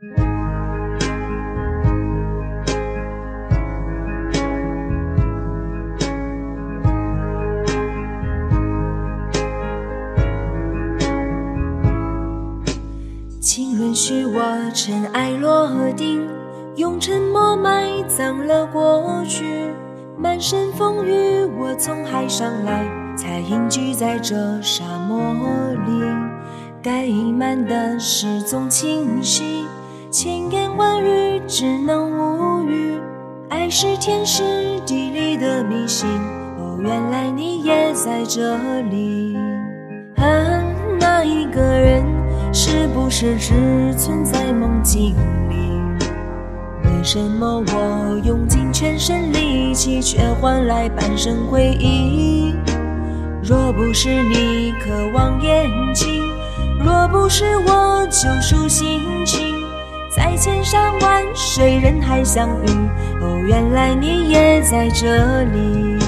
请允许我尘埃落定，用沉默埋葬了过去。满身风雨，我从海上来，才隐居在这沙漠里。该隐瞒的事总清晰，千言万语只能无语。爱是天时地利的迷信，哦，原来你也在这里。啊，那一个人是不是只存在梦境里？为什么我用尽全身力气，却换来半生回忆？若不是你渴望眼睛，若不是我救赎心情，在千山万水人海相遇，哦，原来你也在这里。